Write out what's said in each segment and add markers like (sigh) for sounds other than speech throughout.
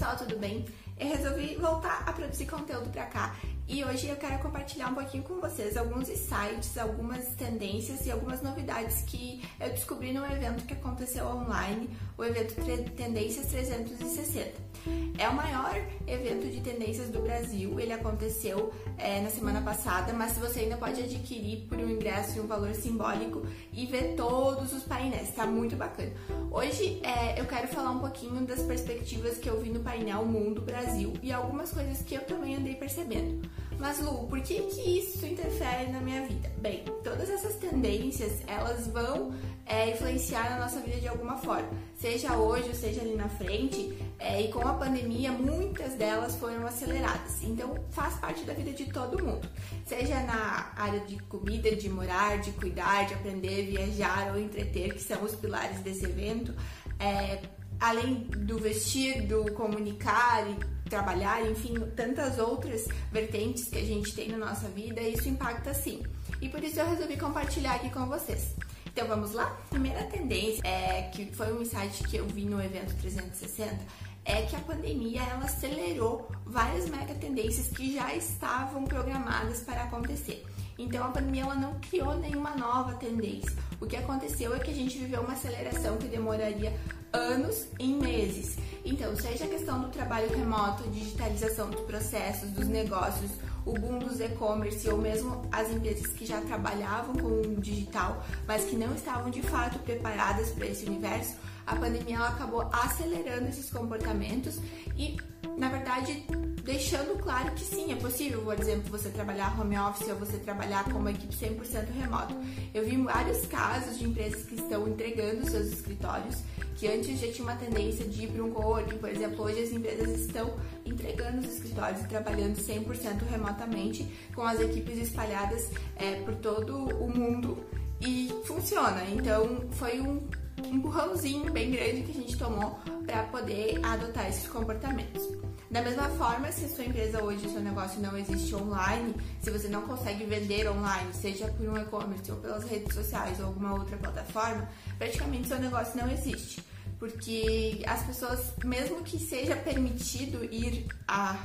pessoal, tudo bem? Eu resolvi voltar a produzir conteúdo para cá e hoje eu quero compartilhar um pouquinho com vocês alguns insights, algumas tendências e algumas novidades que eu descobri no evento que aconteceu online, o evento Tendências 360. É o maior evento de tendências do Brasil, ele aconteceu é, na semana passada, mas você ainda pode adquirir por um ingresso e um valor simbólico e ver todos os painéis, tá muito bacana. Hoje é, eu quero falar um pouquinho das perspectivas que eu vi no painel Mundo Brasil e algumas coisas que eu também andei percebendo. Mas Lu, por que que isso interfere na minha vida? Bem, todas essas tendências, elas vão é, influenciar na nossa vida de alguma forma. Seja hoje ou seja ali na frente, é, e com a pandemia, muitas delas foram aceleradas. Então, faz parte da vida de todo mundo. Seja na área de comida, de morar, de cuidar, de aprender, viajar ou entreter, que são os pilares desse evento. É, além do vestir, do comunicar e trabalhar, enfim, tantas outras vertentes que a gente tem na nossa vida, isso impacta sim. E por isso eu resolvi compartilhar aqui com vocês. Então vamos lá? Primeira tendência, é, que foi um insight que eu vi no evento 360, é que a pandemia ela acelerou várias mega tendências que já estavam programadas para acontecer. Então a pandemia ela não criou nenhuma nova tendência. O que aconteceu é que a gente viveu uma aceleração que demoraria anos em meses. Então, seja a questão do trabalho remoto, digitalização dos processos, dos negócios, o boom dos e-commerce ou mesmo as empresas que já trabalhavam com o digital, mas que não estavam de fato preparadas para esse universo, a pandemia ela acabou acelerando esses comportamentos e, na verdade, deixando claro que sim, é possível, por exemplo, você trabalhar home office ou você trabalhar com uma equipe 100% remoto. Eu vi vários casos de empresas que estão entregando seus escritórios que antes já tinha uma tendência de ir para um coworking, por exemplo, hoje as empresas estão entregando os escritórios e trabalhando 100% remotamente, com as equipes espalhadas é, por todo o mundo e funciona. Então foi um empurrãozinho bem grande que a gente tomou para poder adotar esses comportamentos. Da mesma forma, se a sua empresa hoje, seu negócio não existe online, se você não consegue vender online, seja por um e-commerce ou pelas redes sociais ou alguma outra plataforma, praticamente seu negócio não existe. Porque as pessoas, mesmo que seja permitido ir à,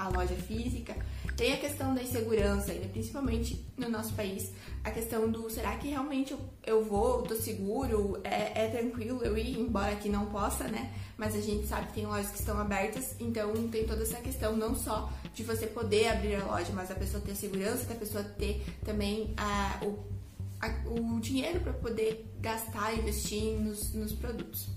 à loja física, tem a questão da insegurança ainda, principalmente no nosso país, a questão do será que realmente eu, eu vou, tô seguro, é, é tranquilo eu ir, embora que não possa, né? Mas a gente sabe que tem lojas que estão abertas, então tem toda essa questão não só de você poder abrir a loja, mas a pessoa ter segurança, da pessoa ter também a, o, a, o dinheiro para poder gastar, investir nos, nos produtos.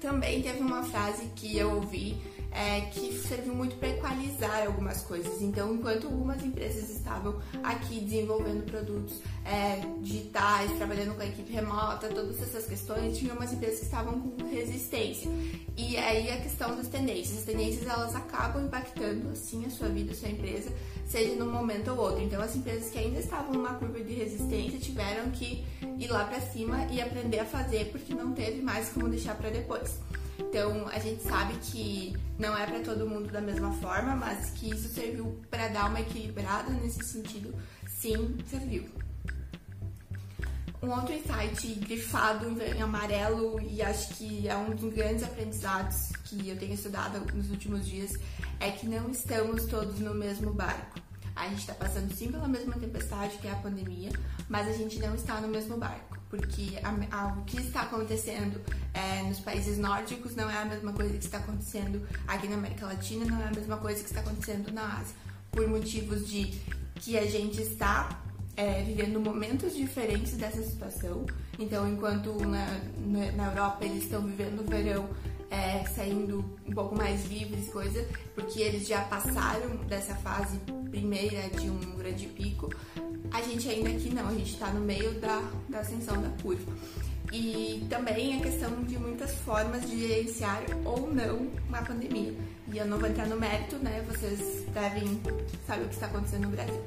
Também teve uma frase que eu ouvi é, que serviu muito para equalizar algumas coisas. Então, enquanto algumas empresas estavam aqui desenvolvendo produtos é, digitais, trabalhando com a equipe remota, todas essas questões, tinha umas empresas que estavam com resistência. E aí a questão das tendências. As tendências elas acabam impactando assim a sua vida, a sua empresa, seja num momento ou outro. Então, as empresas que ainda estavam numa curva de resistência tiveram que ir lá para cima e aprender a fazer, porque não teve mais como deixar para depois. Então a gente sabe que não é para todo mundo da mesma forma, mas que isso serviu para dar uma equilibrada nesse sentido, sim, serviu. Um outro insight grifado em amarelo e acho que é um dos grandes aprendizados que eu tenho estudado nos últimos dias é que não estamos todos no mesmo barco. A gente está passando sim pela mesma tempestade que é a pandemia, mas a gente não está no mesmo barco porque a, a, o que está acontecendo é, nos países nórdicos não é a mesma coisa que está acontecendo aqui na América Latina, não é a mesma coisa que está acontecendo na Ásia, por motivos de que a gente está é, vivendo momentos diferentes dessa situação. Então, enquanto na, na Europa eles estão vivendo o verão é, saindo um pouco mais livres, coisa, porque eles já passaram dessa fase primeira de um grande pico, a gente ainda aqui não, a gente está no meio da, da ascensão da curva. E também a questão de muitas formas de gerenciar ou não uma pandemia. E eu não vou entrar no mérito, né? Vocês devem saber o que está acontecendo no Brasil.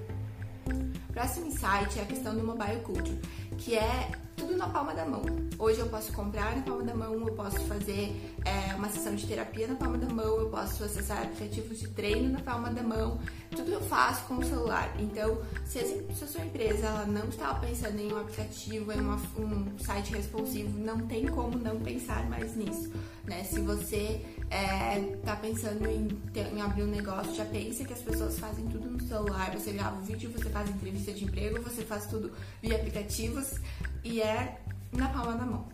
Próximo insight é a questão do mobile culture, que é tudo na palma da mão. Hoje eu posso comprar na palma da mão, eu posso fazer é, uma sessão de terapia na palma da mão, eu posso acessar aplicativos de treino na palma da mão, tudo eu faço com o celular. Então, se a, se a sua empresa ela não está pensando em um aplicativo, em uma, um site responsivo, não tem como não pensar mais nisso. Né? Se você está é, tá pensando em, ter, em, abrir um negócio, já pensa que as pessoas fazem tudo no celular, você grava um vídeo, você faz entrevista de emprego, você faz tudo via aplicativos e é na palma da mão.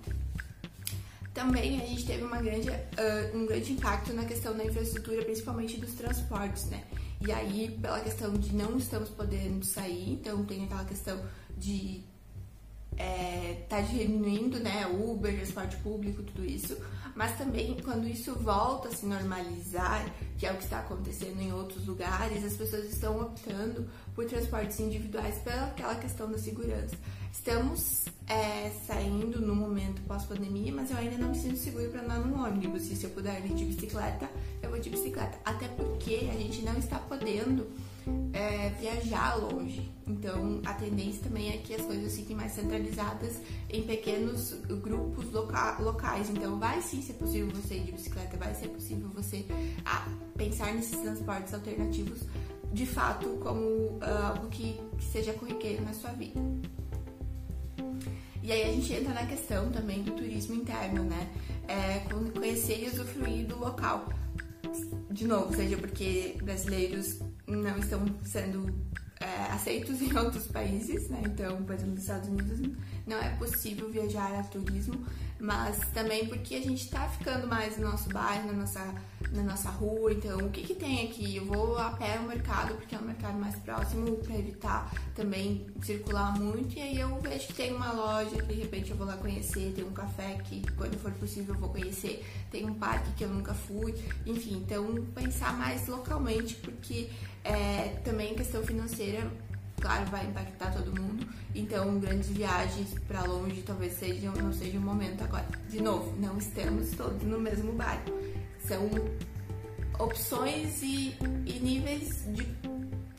Também a gente teve uma grande, uh, um grande impacto na questão da infraestrutura, principalmente dos transportes, né? E aí, pela questão de não estamos podendo sair, então tem aquela questão de é, tá diminuindo, né, Uber, transporte público, tudo isso, mas também quando isso volta a se normalizar, que é o que está acontecendo em outros lugares, as pessoas estão optando por transportes individuais pela aquela questão da segurança. Estamos é, saindo no momento pós-pandemia, mas eu ainda não me sinto seguro para andar num ônibus. E se eu puder ir de bicicleta, eu vou de bicicleta. Até porque a gente não está podendo é, viajar longe. Então, a tendência também é que as coisas fiquem mais centralizadas em pequenos grupos loca locais. Então, vai sim ser possível você ir de bicicleta, vai ser possível você ah, pensar nesses transportes alternativos de fato como uh, algo que, que seja corriqueiro na sua vida. E aí a gente entra na questão também do turismo interno, né? É, conhecer e usufruir do local. De novo, seja porque brasileiros não estão sendo é, aceitos (laughs) em outros países, né? Então, por exemplo, nos Estados Unidos não é possível viajar a turismo, mas também porque a gente está ficando mais no nosso bairro, na nossa, na nossa rua. Então, o que, que tem aqui? Eu vou a pé ao mercado, porque é o mercado mais próximo, para evitar também circular muito. E aí eu vejo que tem uma loja que de repente eu vou lá conhecer, tem um café que quando for possível eu vou conhecer, tem um parque que eu nunca fui. Enfim, então pensar mais localmente, porque é, também questão financeira claro, vai impactar todo mundo. Então, grandes viagens para longe talvez sejam, não seja o momento agora. De novo, não estamos todos no mesmo barco. São opções e, e níveis de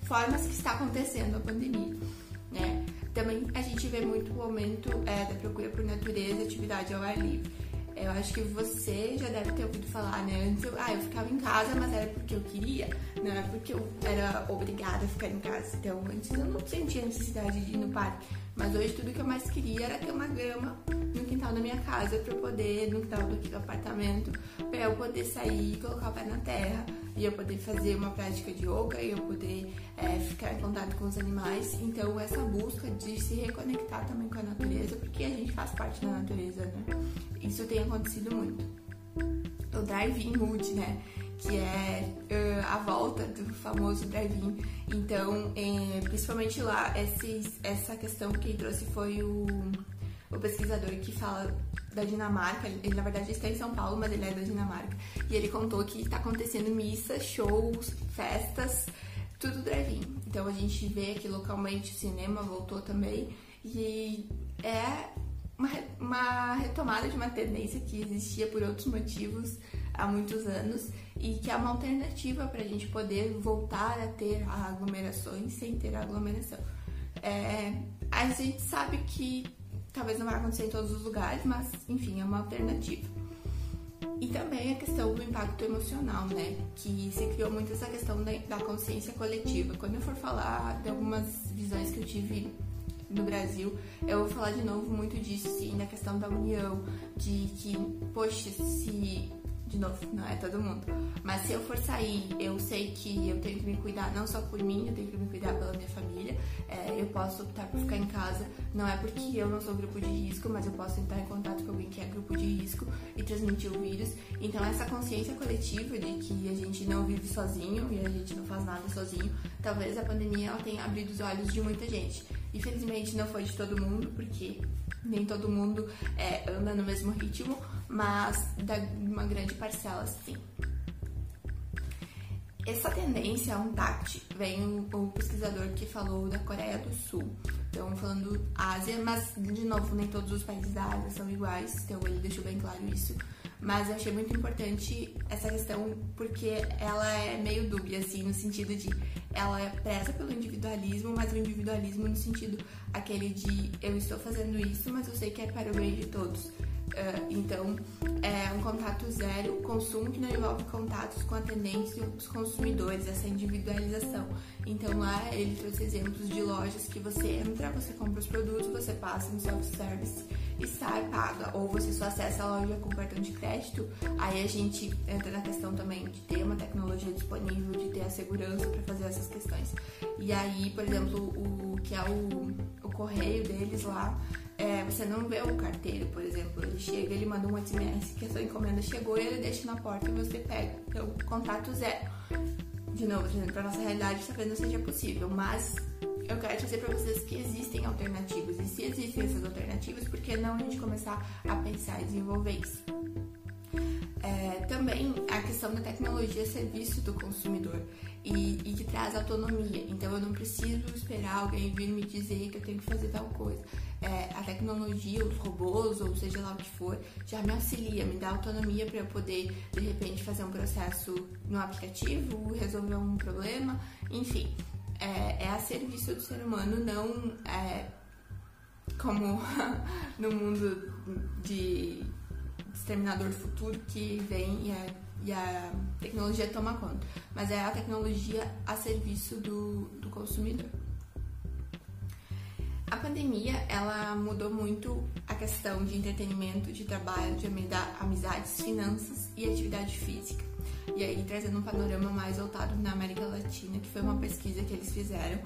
formas que está acontecendo a pandemia, né? Também a gente vê muito o aumento é, da procura por natureza atividade ao ar livre. Eu acho que você já deve ter ouvido falar, né? Antes eu, ah, eu ficava em casa, mas era porque eu queria, não é porque eu era obrigada a ficar em casa. Então, antes eu não sentia necessidade de ir no parque. Mas hoje tudo que eu mais queria era ter uma grama no quintal da minha casa para eu poder, no quintal do apartamento, para eu poder sair e colocar o pé na terra e eu poder fazer uma prática de yoga e eu poder é, ficar em contato com os animais. Então, essa busca de se reconectar também com a natureza, porque a gente faz parte da natureza, né? Isso tem acontecido muito. O drive-in mood, né? Que é uh, a volta do famoso drive-in. Então, é, principalmente lá, esses, essa questão que trouxe foi o, o pesquisador que fala da Dinamarca. Ele, na verdade, está em São Paulo, mas ele é da Dinamarca. E ele contou que está acontecendo missas, shows, festas, tudo drive-in. Então, a gente vê que localmente o cinema voltou também. E é uma, uma retomada de uma tendência que existia por outros motivos há muitos anos e que é uma alternativa para a gente poder voltar a ter aglomerações sem ter aglomeração. É, a gente sabe que Talvez não vai acontecer em todos os lugares, mas enfim, é uma alternativa. E também a questão do impacto emocional, né? Que se criou muito essa questão da, da consciência coletiva. Quando eu for falar de algumas visões que eu tive no Brasil, eu vou falar de novo muito disso, sim, da questão da união, de que, poxa, se de novo, não é todo mundo. Mas se eu for sair, eu sei que eu tenho que me cuidar não só por mim, eu tenho que me cuidar pela minha família. É, eu posso optar por ficar em casa, não é porque eu não sou grupo de risco, mas eu posso entrar em contato com alguém que é grupo de risco e transmitir o vírus. Então, essa consciência coletiva de que a gente não vive sozinho e a gente não faz nada sozinho, talvez a pandemia ela tenha abrido os olhos de muita gente. Infelizmente, não foi de todo mundo, porque nem todo mundo é, anda no mesmo ritmo, mas da uma grande parcela sim. Essa tendência, um TACT, vem o pesquisador que falou da Coreia do Sul. Então, falando Ásia, mas, de novo, nem todos os países da Ásia são iguais, então ele deixou bem claro isso. Mas eu achei muito importante essa questão porque ela é meio dúbia, assim, no sentido de ela é preza pelo individualismo, mas o individualismo no sentido aquele de eu estou fazendo isso, mas eu sei que é para o bem de todos. Uh, então, é um contato zero, consumo que não envolve contatos com atendentes e os consumidores, essa individualização. Então, lá ele trouxe exemplos de lojas que você entra, você compra os produtos, você passa no self-service e sai, paga. Ou você só acessa a loja com cartão de crédito. Aí a gente entra na questão também de ter uma tecnologia disponível, de ter a segurança para fazer essas questões. E aí, por exemplo, o que é o, o correio deles lá é, você não vê o carteiro, por exemplo, ele chega, ele manda um SMS que a sua encomenda chegou e ele deixa na porta e você pega. Então, contato zero. De novo, para nossa realidade, talvez não seja possível, mas eu quero dizer para vocês que existem alternativas. E se existem essas alternativas, por que não a gente começar a pensar e desenvolver isso? É, também a questão da tecnologia serviço do consumidor e, e, que traz autonomia. Então eu não preciso esperar alguém vir me dizer que eu tenho que fazer tal coisa é, a tecnologia, os robôs, ou seja lá o que for, já me auxilia, me dá autonomia para eu poder, de repente, fazer um processo no aplicativo, resolver um problema, enfim. É, é a serviço do ser humano, não é, como (laughs) no mundo de exterminador futuro que vem e a, e a tecnologia toma conta, mas é a tecnologia a serviço do, do consumidor. A pandemia, ela mudou muito a questão de entretenimento, de trabalho, de amizades, finanças e atividade física. E aí, trazendo um panorama mais voltado na América Latina, que foi uma pesquisa que eles fizeram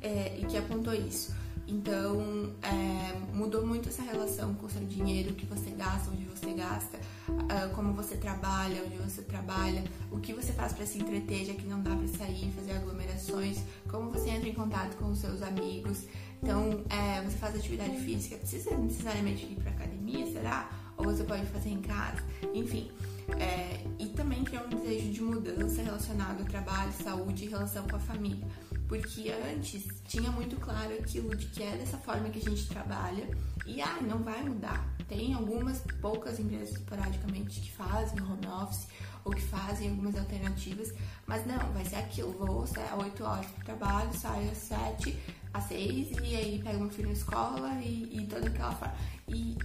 é, e que apontou isso. Então, é, mudou muito essa relação com o seu dinheiro, o que você gasta, onde você gasta, uh, como você trabalha, onde você trabalha, o que você faz para se entreter, já que não dá para sair, fazer aglomerações, como você entra em contato com os seus amigos. Então, é, você faz atividade física, precisa necessariamente ir para academia, será? Ou você pode fazer em casa, enfim. É, e também criar um desejo de mudança relacionado ao trabalho, saúde e relação com a família. Porque antes tinha muito claro aquilo de que é dessa forma que a gente trabalha e ah, não vai mudar. Tem algumas poucas empresas esporadicamente que fazem home office ou que fazem algumas alternativas, mas não, vai ser aquilo, vou sair às 8 horas para trabalho, saio às 7, às 6 e aí pego meu filho na escola e, e toda aquela forma. E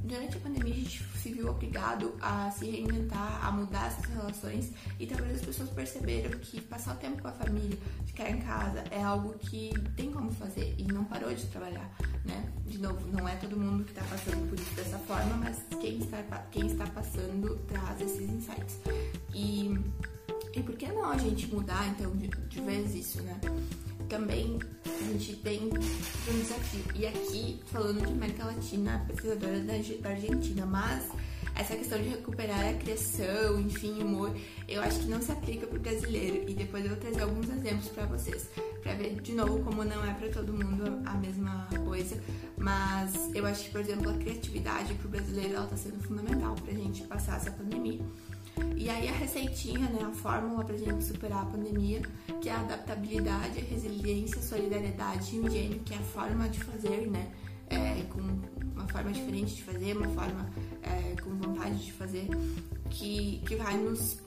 durante a pandemia a gente se viu obrigado a se reinventar, a mudar essas relações e talvez as pessoas perceberam que passar o tempo com a família, ficar em casa é algo que tem como fazer e não parou de trabalhar, né? De novo, não é todo mundo que está passando por isso dessa forma, mas quem está, quem está passando traz esses insights. E, e por que não a gente mudar então de, de vez isso, né? Também a gente tem um desafio. E aqui, falando de América Latina, pesquisadora da, Argentina, mas essa questão de recuperar a criação, enfim, humor, eu acho que não se aplica para o brasileiro. E depois eu vou trazer alguns exemplos para vocês, para ver de novo como não é para todo mundo a mesma coisa. Mas eu acho que, por exemplo, a criatividade para o brasileiro está sendo fundamental para a gente passar essa pandemia. E aí a receitinha, né, a fórmula pra gente superar a pandemia, que é a adaptabilidade, resiliência, solidariedade e engenho, que é a forma de fazer, né, é, com uma forma diferente de fazer, uma forma é, com vontade de fazer, que, que vai nos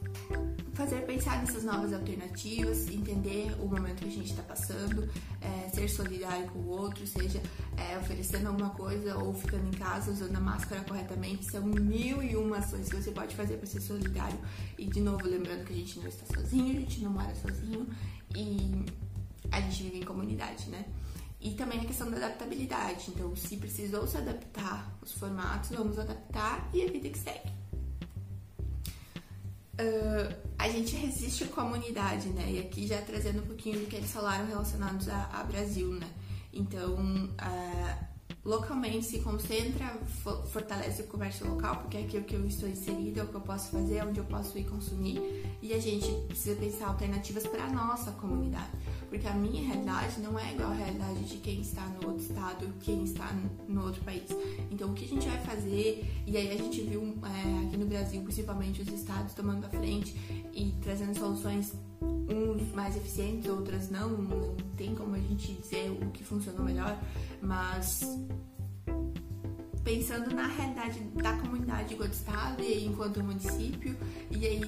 fazer pensar nessas novas alternativas, entender o momento que a gente está passando, é, ser solidário com o outro, seja é, oferecendo alguma coisa ou ficando em casa usando a máscara corretamente. São mil e uma ações que você pode fazer para ser solidário. E de novo, lembrando que a gente não está sozinho, a gente não mora sozinho e a gente vive em comunidade, né? E também a questão da adaptabilidade. Então, se precisou se adaptar os formatos, vamos adaptar e a vida que segue uh, a gente resiste comunidade, né? E aqui já trazendo um pouquinho do que eles falaram relacionados a, a Brasil, né? Então, uh, localmente se concentra, fortalece o comércio local, porque é aquilo que eu estou inserida, é o que eu posso fazer, é onde eu posso ir consumir. E a gente precisa pensar alternativas para a nossa comunidade porque a minha realidade não é igual à realidade de quem está no outro estado, quem está no outro país. Então, o que a gente vai fazer, e aí a gente viu é, aqui no Brasil, principalmente os estados tomando a frente e trazendo soluções, uns mais eficientes, outras não, não tem como a gente dizer o que funcionou melhor, mas pensando na realidade da comunidade enquanto estado e enquanto município, e aí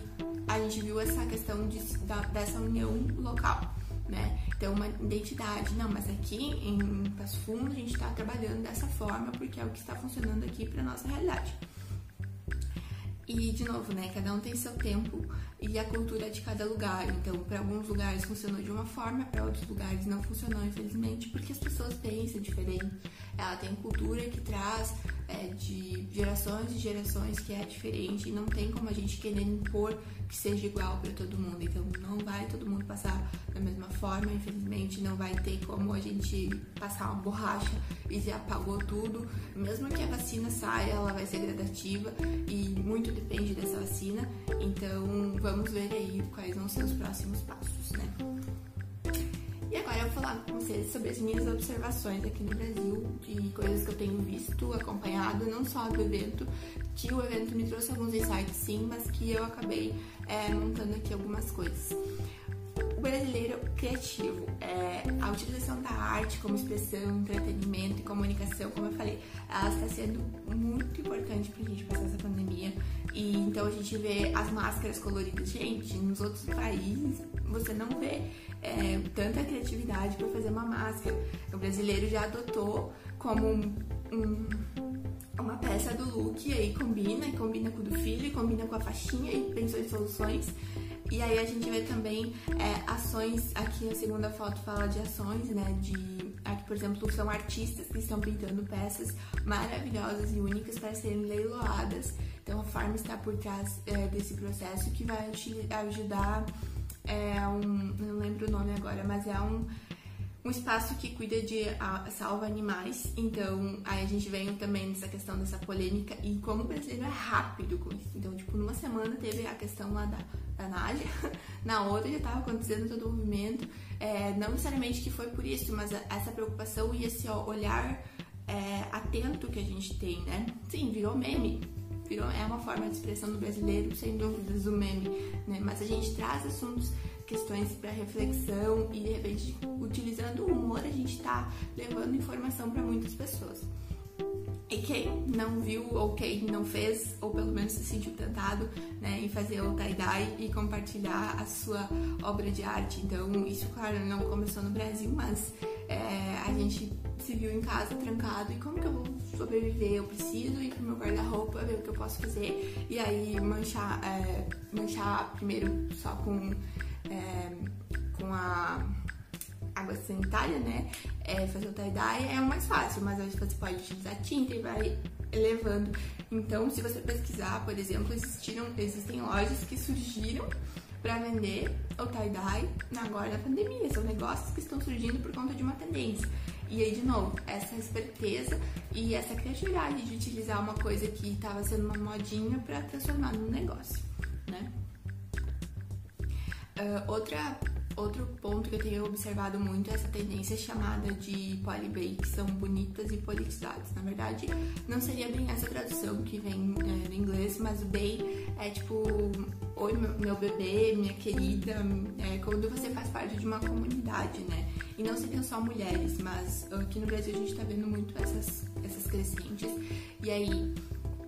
a gente viu essa questão de, da, dessa união local. Né? Então, uma identidade, não, mas aqui em Passo Fundo a gente está trabalhando dessa forma porque é o que está funcionando aqui para nossa realidade. E, de novo, né, cada um tem seu tempo e a cultura de cada lugar. Então, para alguns lugares funcionou de uma forma, para outros lugares não funcionou, infelizmente, porque as pessoas pensam diferente. Ela tem cultura que traz é, de gerações e gerações que é diferente e não tem como a gente querer impor que seja igual para todo mundo. Então, não vai todo mundo passar da mesma forma, infelizmente, não vai ter como a gente passar uma borracha e já apagou tudo. Mesmo que a vacina saia, ela vai ser gradativa e muito depende dessa vacina. Então, vamos ver aí quais vão ser os próximos passos, né? E agora eu vou falar com vocês sobre as minhas observações aqui no Brasil, de coisas que eu tenho visto, acompanhado, não só do evento, que o evento me trouxe alguns insights sim, mas que eu acabei é, montando aqui algumas coisas. O brasileiro criativo, é, a utilização da arte como expressão, entretenimento e comunicação, como eu falei, ela está sendo muito importante para a gente passar essa pandemia. E então a gente vê as máscaras coloridas. Gente, nos outros países você não vê é, tanta criatividade para fazer uma máscara. O brasileiro já adotou como um, um, uma peça do look e aí combina, e combina com o do filho, e combina com a faixinha e pensou em soluções. E aí a gente vê também é, ações, aqui a segunda foto fala de ações, né, de aqui por exemplo são artistas que estão pintando peças maravilhosas e únicas para serem leiloadas. Então a Farm está por trás é, desse processo que vai ajudar é um, não lembro o nome agora, mas é um, um espaço que cuida de a, salva animais. Então, aí a gente vem também nessa questão dessa polêmica e como o brasileiro é rápido com isso. Então, tipo, numa semana teve a questão lá da, da Nádia, (laughs) na outra já estava acontecendo todo o movimento. É, não necessariamente que foi por isso, mas essa preocupação e esse ó, olhar é, atento que a gente tem, né? Sim, virou meme virou, é uma forma de expressão do brasileiro, sem dúvidas, o meme, né? Mas a gente traz assuntos, questões para reflexão e de repente, utilizando o humor, a gente está levando informação para muitas pessoas. E quem não viu ou quem não fez, ou pelo menos se sentiu tentado né, em fazer o tie-dye e compartilhar a sua obra de arte. Então, isso, claro, não começou no Brasil, mas é, a gente se viu em casa trancado e como que eu vou sobreviver? Eu preciso ir pro meu guarda-roupa, ver o que eu posso fazer e aí manchar, é, manchar primeiro só com, é, com a água sanitária, né? É, fazer o tie-dye é o mais fácil, mas aí você pode utilizar tinta e vai elevando. Então, se você pesquisar, por exemplo, existiram, existem lojas que surgiram para vender o tie-dye agora na pandemia. São negócios que estão surgindo por conta de uma tendência. E aí, de novo, essa esperteza e essa criatividade de utilizar uma coisa que estava sendo uma modinha para transformar num negócio, né? Uh, outra Outro ponto que eu tenho observado muito é essa tendência chamada de polybay, que são bonitas e politizadas. Na verdade, não seria bem essa tradução que vem é, no inglês, mas o bay é tipo, oi meu bebê, minha querida, é quando você faz parte de uma comunidade, né? E não seriam só mulheres, mas aqui no Brasil a gente tá vendo muito essas, essas crescentes. E aí,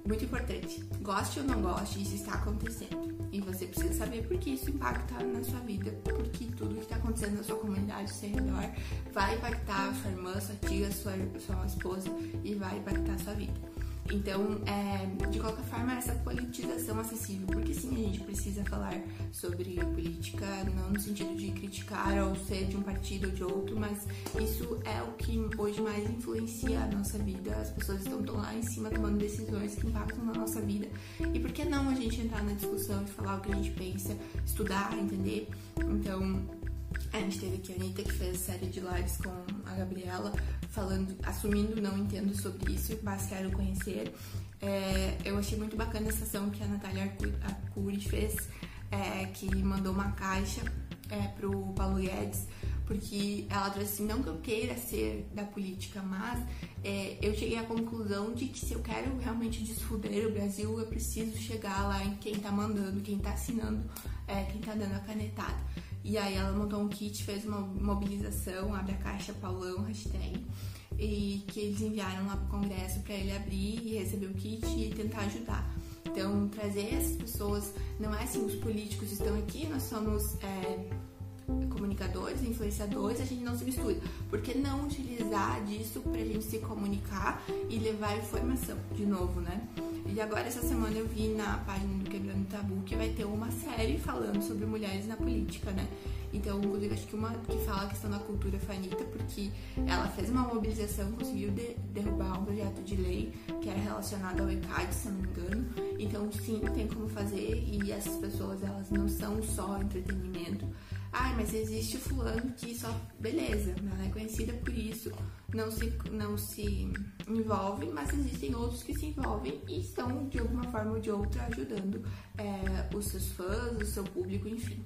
muito importante, goste ou não goste, isso está acontecendo. E você precisa saber por que isso impacta na sua vida, porque tudo que está acontecendo na sua comunidade, ao seu redor, vai impactar sua irmã, sua tia, sua, sua esposa e vai impactar a sua vida. Então, é, de qualquer forma, essa politização acessível, porque sim, a gente precisa falar sobre política, não no sentido de criticar ou ser de um partido ou de outro, mas isso é o que hoje mais influencia a nossa vida. As pessoas estão tão lá em cima tomando decisões que impactam na nossa vida. E por que não a gente entrar na discussão e falar o que a gente pensa, estudar, entender? Então, a gente teve aqui a Anitta que fez série de lives com a Gabriela, falando, assumindo não entendo sobre isso, mas quero conhecer. É, eu achei muito bacana essa ação que a Natália Arcuri fez, é, que mandou uma caixa é, pro Paulo Guedes, porque ela trouxe assim, não que eu queira ser da política, mas é, eu cheguei à conclusão de que se eu quero realmente desfuder o Brasil, eu preciso chegar lá em quem tá mandando, quem tá assinando, é, quem tá dando a canetada. E aí ela montou um kit, fez uma mobilização, abre a caixa Paulão, hashtag. e que eles enviaram lá pro congresso para ele abrir e receber o kit e tentar ajudar. Então, trazer essas pessoas, não é assim, os políticos estão aqui, nós somos é, comunicadores, influenciadores, a gente não se mistura. Por que não utilizar disso pra gente se comunicar e levar informação, de novo, né? E agora, essa semana, eu vi na página do Quebrando Tabu que vai ter uma série falando sobre mulheres na política, né? Então, inclusive, acho que uma que fala a questão da cultura foi a Anitta, porque ela fez uma mobilização, conseguiu de, derrubar um projeto de lei que era relacionado ao ECAD, se não me engano. Então, sim, tem como fazer e essas pessoas, elas não são só entretenimento. Ai, mas existe fulano que só. Beleza, ela é conhecida por isso, não se, não se envolve, mas existem outros que se envolvem e estão, de alguma forma ou de outra, ajudando é, os seus fãs, o seu público, enfim.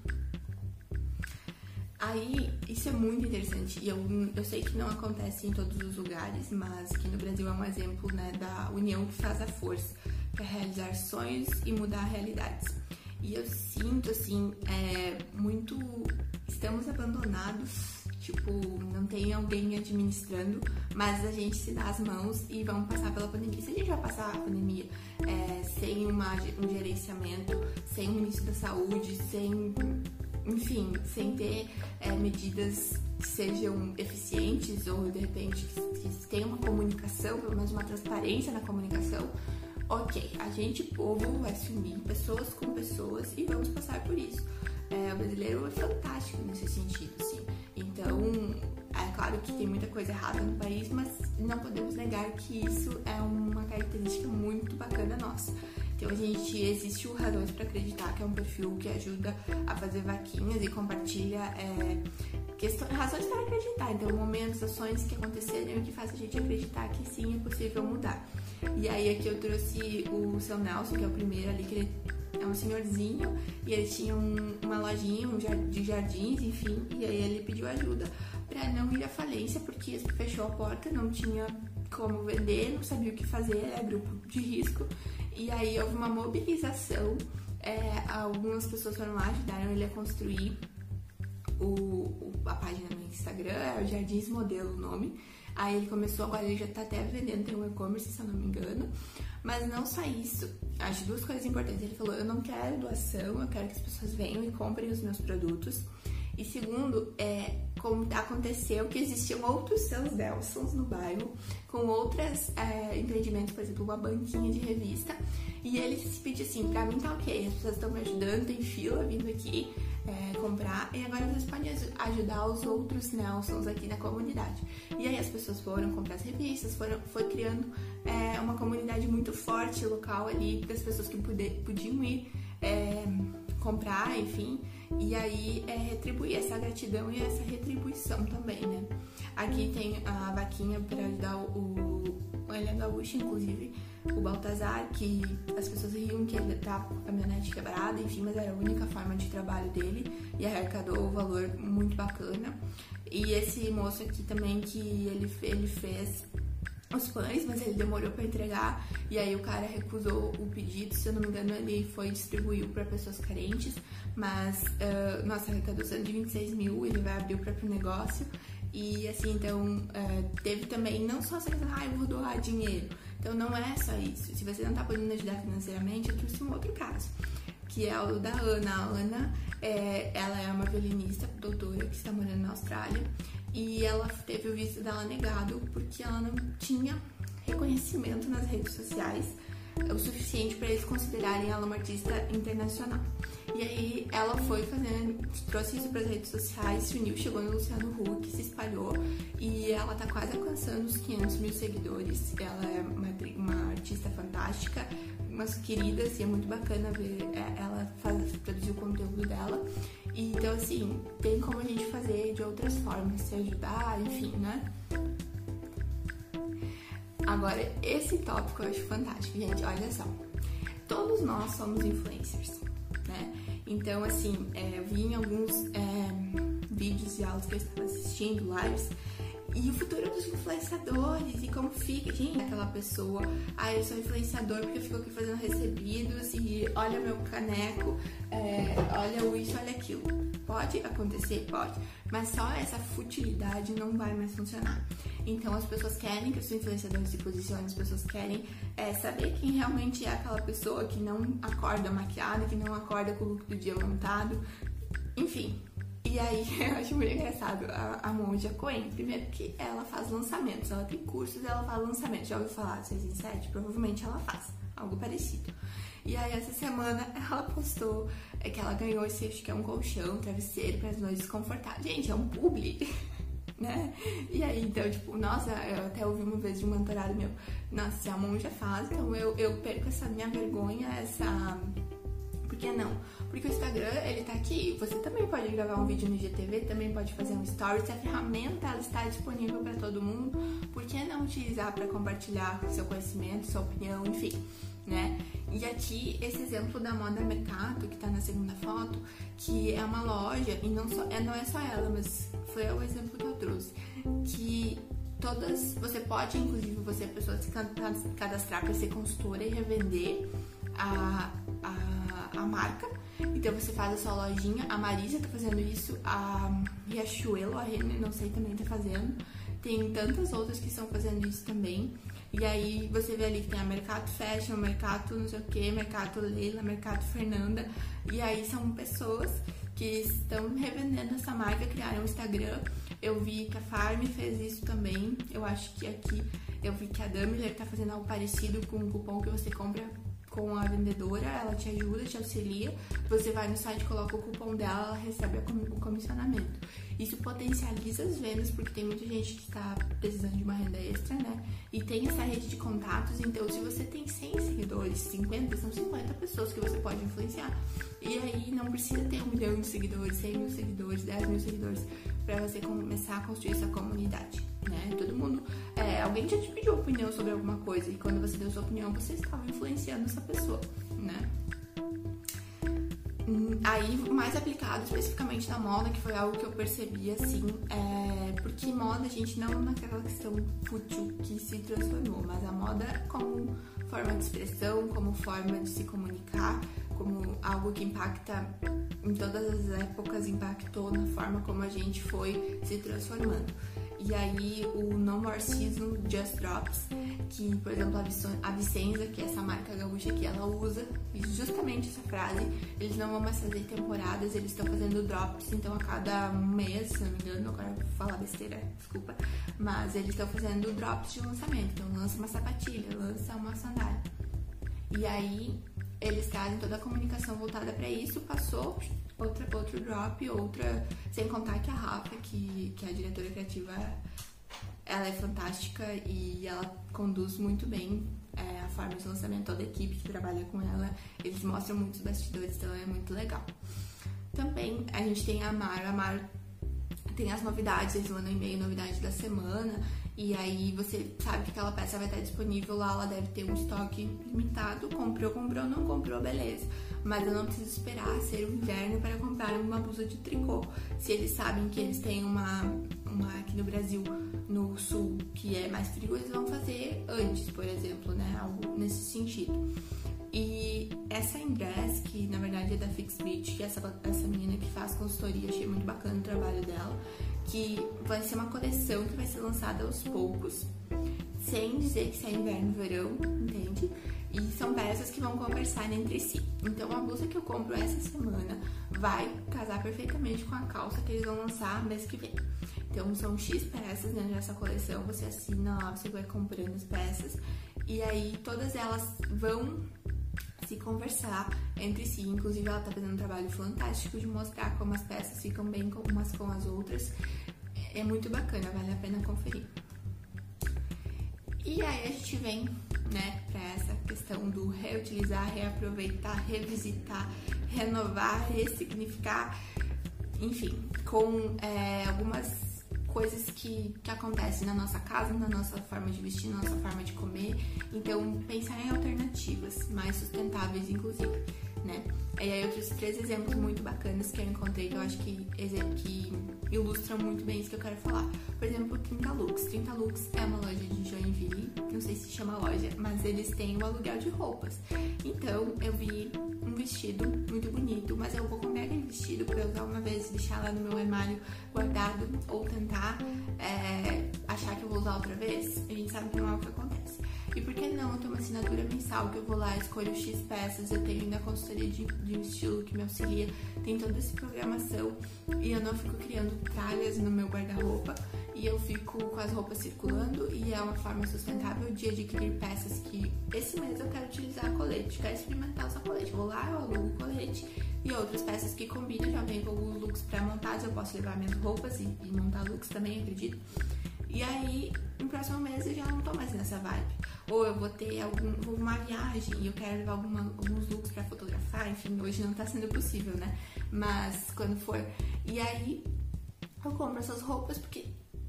Aí, isso é muito interessante e eu, eu sei que não acontece em todos os lugares, mas que no Brasil é um exemplo né, da união que faz a força para realizar sonhos e mudar realidades. E eu sinto, assim, é, muito. Estamos abandonados, tipo, não tem alguém administrando, mas a gente se dá as mãos e vamos passar pela pandemia. Se a gente vai passar a pandemia é, sem uma, um gerenciamento, sem o ministro da saúde, sem enfim, sem ter é, medidas que sejam eficientes ou de repente que, que tenha uma comunicação, pelo menos uma transparência na comunicação, ok, a gente, povo, vai se unir, pessoas com pessoas e vamos passar por isso. É, o brasileiro é fantástico nesse sentido, assim. Então, é claro que tem muita coisa errada no país, mas não podemos negar que isso é uma característica muito bacana nossa. Então a gente existe o Razões para Acreditar, que é um perfil que ajuda a fazer vaquinhas e compartilha é, questões, razões para acreditar. Então, momentos, ações que aconteceram que fazem a gente acreditar que sim, é possível mudar. E aí aqui eu trouxe o seu Nelson, que é o primeiro ali, que ele é um senhorzinho e ele tinha um, uma lojinha um de jardins, enfim, e aí ele pediu ajuda para não ir à falência, porque fechou a porta, não tinha como vender, não sabia o que fazer, era grupo de risco. E aí houve uma mobilização, é, algumas pessoas foram lá, ajudaram ele a construir o, a página no Instagram, é o Jardins Modelo o nome. Aí ele começou, agora ele já tá até vendendo, tem um e-commerce, se eu não me engano. Mas não só isso, acho duas coisas importantes. Ele falou: eu não quero doação, eu quero que as pessoas venham e comprem os meus produtos. E segundo, é, aconteceu que existiam outros seus Nelsons no bairro, com outros é, empreendimentos, por exemplo, uma banquinha de revista. E ele se pediu assim: pra mim tá ok, as pessoas estão me ajudando, tem fila vindo aqui é, comprar, e agora vocês podem ajudar os outros Nelsons aqui na comunidade. E aí as pessoas foram comprar as revistas, foram, foi criando é, uma comunidade muito forte local ali, das pessoas que puder, podiam ir é, comprar, enfim. E aí é retribuir essa gratidão e essa retribuição também, né? Aqui tem a vaquinha para ajudar o, o Elian Gaúcho, inclusive, o Baltazar, que as pessoas riam que ele tá com a caminhonete quebrada, enfim, mas era a única forma de trabalho dele e arrecadou um valor muito bacana. E esse moço aqui também que ele, ele fez os pães, mas ele demorou para entregar e aí o cara recusou o pedido. Se eu não me engano, ele foi distribuiu para pessoas carentes, mas uh, nossa arrecadação de 26 mil, ele vai abrir o próprio negócio. E assim, então uh, teve também não só essa ah, eu vou doar dinheiro. Então não é só isso. Se você não tá podendo ajudar financeiramente, eu trouxe um outro caso, que é o da Ana. A Ana, é, ela é uma violinista, doutora, que está morando na Austrália e ela teve o visto dela negado porque ela não tinha reconhecimento nas redes sociais o suficiente para eles considerarem ela uma artista internacional. E aí ela foi fazendo, trouxe isso para as redes sociais, se uniu, chegou no Luciano Huck, se espalhou e ela tá quase alcançando os 500 mil seguidores. Ela é uma, uma artista fantástica, umas queridas e é muito bacana ver é, ela produzir o conteúdo dela. E, então, assim, tem como a gente fazer de outras formas, se ajudar, enfim, né? Agora, esse tópico eu acho fantástico, gente. Olha só. Todos nós somos influencers, né? Então, assim, é, eu vi em alguns é, vídeos e aulas que eu estava assistindo, lives, e o futuro dos influenciadores e como fica, gente, aquela pessoa, ah, eu sou influenciador porque eu fico aqui fazendo recebidos e olha meu caneco, é, olha isso, olha aquilo. Pode acontecer? Pode, mas só essa futilidade não vai mais funcionar. Então as pessoas querem que os influenciadores se posicionem, as pessoas querem é, saber quem realmente é aquela pessoa que não acorda maquiada, que não acorda com o look do dia montado, enfim. E aí (laughs) eu acho muito engraçado a, a Monja Coen. Primeiro que ela faz lançamentos, ela tem cursos, ela faz lançamentos. Já ouviu falar de 6 em 7? Provavelmente ela faz algo parecido. E aí essa semana (laughs) ela postou que ela ganhou esse acho que é um colchão, um travesseiro para as noites confortáveis. Gente, é um publi. (laughs) né? E aí, então, tipo, nossa, eu até ouvi uma vez de um mentorado meu, nossa, se a monja faz, então eu, eu perco essa minha vergonha, essa. Por que não? Porque o Instagram, ele tá aqui, você também pode gravar um vídeo no IGTV, também pode fazer um stories, a ferramenta, ela está disponível para todo mundo, por que não utilizar para compartilhar seu conhecimento, sua opinião, enfim, né? E aqui, esse exemplo da Moda Mercado, que tá na segunda foto, que é uma loja, e não, só, é, não é só ela, mas foi o exemplo que eu trouxe, que todas, você pode, inclusive, você, pessoa, se cadastrar para ser consultora e revender a, a, a marca. Então você faz a sua lojinha, a Marisa tá fazendo isso, a Riachuelo, a Rene, não sei, também tá fazendo. Tem tantas outras que estão fazendo isso também. E aí você vê ali que tem a Mercado Fashion, Mercado não sei o que, Mercado Leila, Mercado Fernanda. E aí são pessoas que estão revendendo essa marca, criaram um Instagram. Eu vi que a Farm fez isso também. Eu acho que aqui eu vi que a Daimler tá fazendo algo parecido com o cupom que você compra com a vendedora, ela te ajuda, te auxilia. Você vai no site, coloca o cupom dela, ela recebe o comissionamento. Isso potencializa as vendas, porque tem muita gente que está precisando de uma renda extra, né? E tem essa rede de contatos, então se você tem 100 seguidores, 50, são 50 pessoas que você pode influenciar. E aí não precisa ter um milhão de seguidores, 100 mil seguidores, 10 mil seguidores, para você começar a construir essa comunidade né? Todo mundo. É, alguém já te pediu opinião sobre alguma coisa e quando você deu sua opinião, você estava influenciando essa pessoa, né? Aí, mais aplicado especificamente na moda, que foi algo que eu percebi assim, é, porque moda, gente, não naquela questão fútil que se transformou, mas a moda como forma de expressão, como forma de se comunicar, como algo que impacta em todas as épocas, impactou na forma como a gente foi se transformando. E aí o No More Season Just Drops, que por exemplo a Vicenza, que é essa marca gaúcha que ela usa justamente essa frase, eles não vão mais fazer temporadas, eles estão fazendo drops, então a cada mês, se não me engano, agora vou falar besteira, desculpa, mas eles estão fazendo drops de lançamento, então lança uma sapatilha, lança uma sandália. E aí eles trazem toda a comunicação voltada para isso, passou outra, outro drop, outra. Sem contar que a Rafa, que, que é a diretora criativa, ela é fantástica e ela conduz muito bem é, a forma de lançamento, toda a equipe que trabalha com ela. Eles mostram muitos bastidores, então é muito legal. Também a gente tem a Mar, a Mar tem as novidades, eles mandam e-mail, novidade da semana. E aí você sabe que aquela peça vai estar disponível lá, ela deve ter um estoque limitado. Comprou, comprou, não comprou, beleza. Mas eu não preciso esperar ser o inverno para comprar uma blusa de tricô. Se eles sabem que eles têm uma, uma aqui no Brasil, no sul, que é mais frio, eles vão fazer antes, por exemplo, né? Algo nesse sentido. E essa Ingress, que na verdade é da Fix Beach, que é essa, essa menina que faz consultoria, achei muito bacana o trabalho dela que vai ser uma coleção que vai ser lançada aos poucos, sem dizer que se é inverno, verão, entende? E são peças que vão conversar entre si. Então a blusa que eu compro essa semana vai casar perfeitamente com a calça que eles vão lançar mês que vem. Então são X peças dentro dessa coleção, você assina lá, você vai comprando as peças e aí todas elas vão se conversar entre si. Inclusive, ela tá fazendo um trabalho fantástico de mostrar como as peças ficam bem umas com as outras. É muito bacana, vale a pena conferir. E aí a gente vem, né, para essa questão do reutilizar, reaproveitar, revisitar, renovar, ressignificar, enfim, com é, algumas coisas que, que acontecem na nossa casa, na nossa forma de vestir, na nossa forma de comer. Então, pensar em alternativas mais sustentáveis, inclusive. Né? E aí outros três exemplos muito bacanas que eu encontrei que eu acho que, que ilustram muito bem isso que eu quero falar. Por exemplo, 30 Lux. 30 Lux é uma loja de Joinville, não sei se chama loja, mas eles têm o aluguel de roupas. Então eu vi um vestido muito bonito, mas eu vou comprar aquele vestido eu usar uma vez, deixar lá no meu armário guardado ou tentar é, achar que eu vou usar outra vez. A gente sabe que não é o que acontece. E por que não tenho uma assinatura mensal que eu vou lá, escolho X peças, eu tenho ainda a consultoria de, de um estilo que me auxilia, tem toda essa programação e eu não fico criando tralhas no meu guarda-roupa e eu fico com as roupas circulando e é uma forma sustentável de adquirir peças que esse mês eu quero utilizar colete, quero experimentar usar colete. Vou lá, eu alugo colete e outras peças que combinam, já vem com alguns looks pré-montados, eu posso levar minhas roupas e, e montar looks também, acredito. E aí, no próximo mês eu já não tô mais nessa vibe. Ou eu vou ter algum, uma viagem e eu quero levar alguma, alguns looks para fotografar, enfim, hoje não tá sendo possível, né? Mas quando for. E aí eu compro essas roupas porque,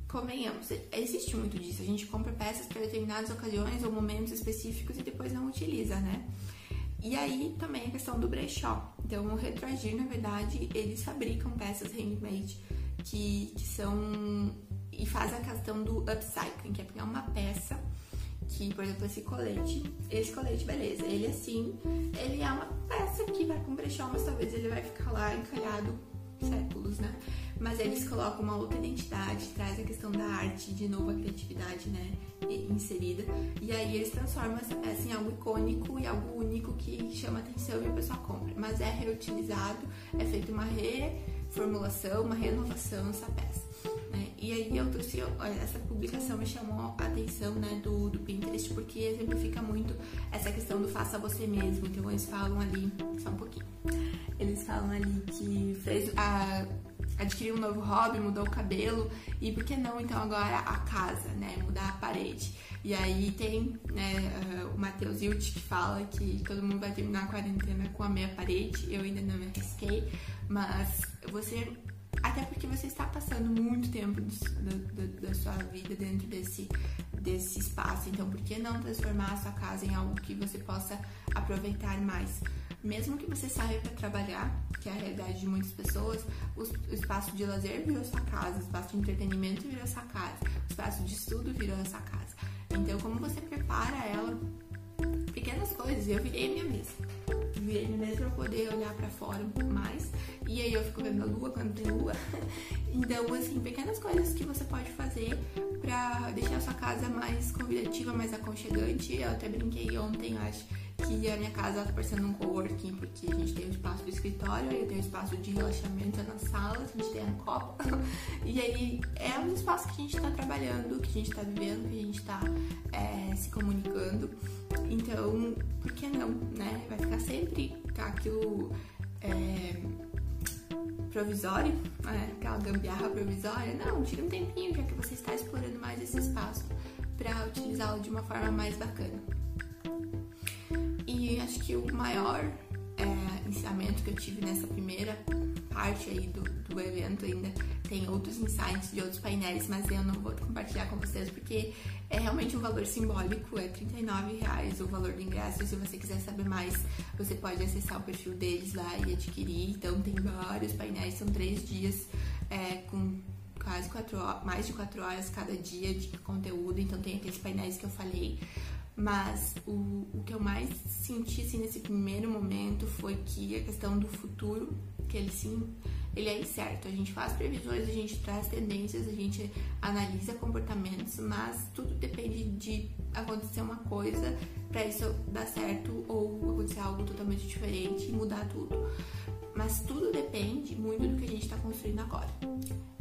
convenhamos, existe muito disso. A gente compra peças para determinadas ocasiões ou momentos específicos e depois não utiliza, né? E aí também a questão do brechó. Então o Retroagir, na verdade, eles fabricam peças handmade que, que são e faz a questão do upcycling, que é pegar uma peça que, por exemplo, esse colete, esse colete, beleza, ele assim, ele é uma peça que vai com brechó, mas talvez ele vai ficar lá encalhado séculos, né? Mas eles colocam uma outra identidade, traz a questão da arte, de novo a criatividade, né, inserida. E aí eles transformam essa peça em algo icônico e algo único que chama atenção e a pessoa compra. Mas é reutilizado, é feita uma reformulação, uma renovação nessa peça. E aí eu trouxe essa publicação me chamou a atenção né, do, do Pinterest porque exemplifica muito essa questão do faça você mesmo. Então eles falam ali, só um pouquinho. Eles falam ali que fez a adquiriu um novo hobby, mudou o cabelo e por que não então agora a casa, né, mudar a parede. E aí tem né, o Matheus Hilt que fala que todo mundo vai terminar a quarentena com a meia parede. Eu ainda não me arrisquei, mas você até porque você está passando muito tempo da, da, sua vida dentro desse, desse espaço. Então, por que não transformar a sua casa em algo que você possa aproveitar mais? Mesmo que você saia para trabalhar, que é a realidade de muitas pessoas, o, o espaço de lazer virou sua casa, o espaço de entretenimento virou sua casa, o espaço de estudo virou sua casa. Então, como você prepara ela? Pequenas coisas. Eu virei minha mesa virei minha mesa para poder olhar para fora um pouco mais. E aí eu fico vendo a lua quando tem lua. (laughs) Então, assim, pequenas coisas que você pode fazer para deixar a sua casa mais convidativa, mais aconchegante. Eu até brinquei ontem, acho, que a minha casa tá parecendo um coworking, porque a gente tem o espaço do escritório, eu tenho o espaço de relaxamento na sala, a gente tem a copa. (laughs) E aí é um espaço que a gente tá trabalhando, que a gente tá vivendo, que a gente tá é, se comunicando. Então, por que não, né? Vai ficar sempre aquilo. É, provisório, né? aquela gambiarra provisória. Não, tira um tempinho, já que você está explorando mais esse espaço para utilizá-lo de uma forma mais bacana. Acho que o maior é, ensinamento que eu tive nessa primeira parte aí do, do evento ainda tem outros insights de outros painéis, mas eu não vou compartilhar com vocês porque é realmente um valor simbólico, é R$ reais o valor do ingresso. Se você quiser saber mais, você pode acessar o perfil deles lá e adquirir. Então tem vários painéis, são três dias é, com quase quatro horas, mais de quatro horas cada dia de conteúdo. Então tem aqueles painéis que eu falei. Mas o, o que eu mais senti assim, nesse primeiro momento foi que a questão do futuro, que ele sim ele é incerto. A gente faz previsões, a gente traz tendências, a gente analisa comportamentos, mas tudo depende de acontecer uma coisa para isso dar certo ou acontecer algo totalmente diferente e mudar tudo. Mas tudo depende muito do que a gente está construindo agora.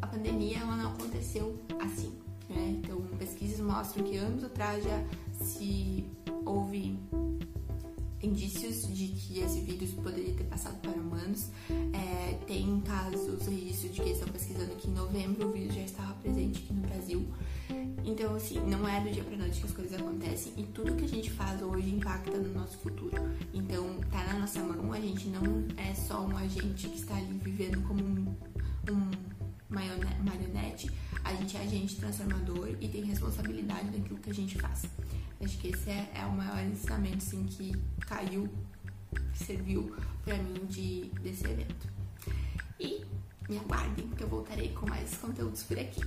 A pandemia ela não aconteceu assim. Né? Então, pesquisas mostram que anos atrás já se houve indícios de que esse vírus poderia ter passado para humanos. É, tem casos, registros de que estão pesquisando que em novembro o vírus já estava presente aqui no Brasil. Então, assim, não é do dia para noite que as coisas acontecem e tudo que a gente faz hoje impacta no nosso futuro. Então, tá na nossa mão, a gente não é só um agente que está ali vivendo como um, um marionete, a gente é agente transformador e tem responsabilidade daquilo que a gente faz. Acho que esse é, é o maior ensinamento assim, que caiu que serviu para mim de, desse evento. E me aguardem que eu voltarei com mais conteúdos por aqui.